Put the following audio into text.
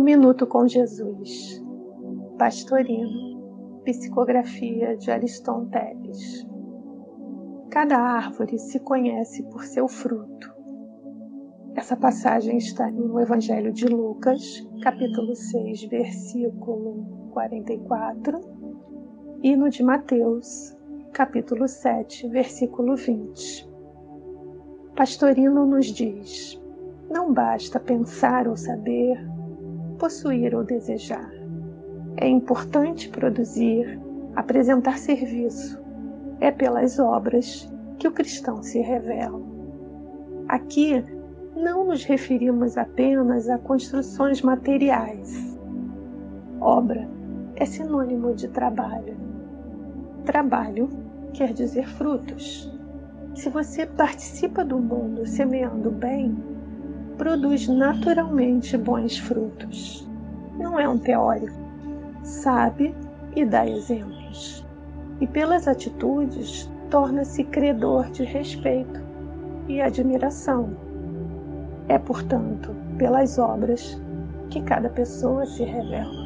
Minuto com Jesus. Pastorino. Psicografia de Ariston Teles. Cada árvore se conhece por seu fruto. Essa passagem está no Evangelho de Lucas, capítulo 6, versículo 44, e no de Mateus, capítulo 7, versículo 20. Pastorino nos diz: não basta pensar ou saber, possuir ou desejar. É importante produzir, apresentar serviço. É pelas obras que o cristão se revela. Aqui não nos referimos apenas a construções materiais. Obra é sinônimo de trabalho. Trabalho quer dizer frutos. Se você participa do mundo semeando bem, produz naturalmente bons frutos. Não é um teórico. Sabe e dá exemplos. E pelas atitudes torna-se credor de respeito e admiração. É, portanto, pelas obras que cada pessoa se revela.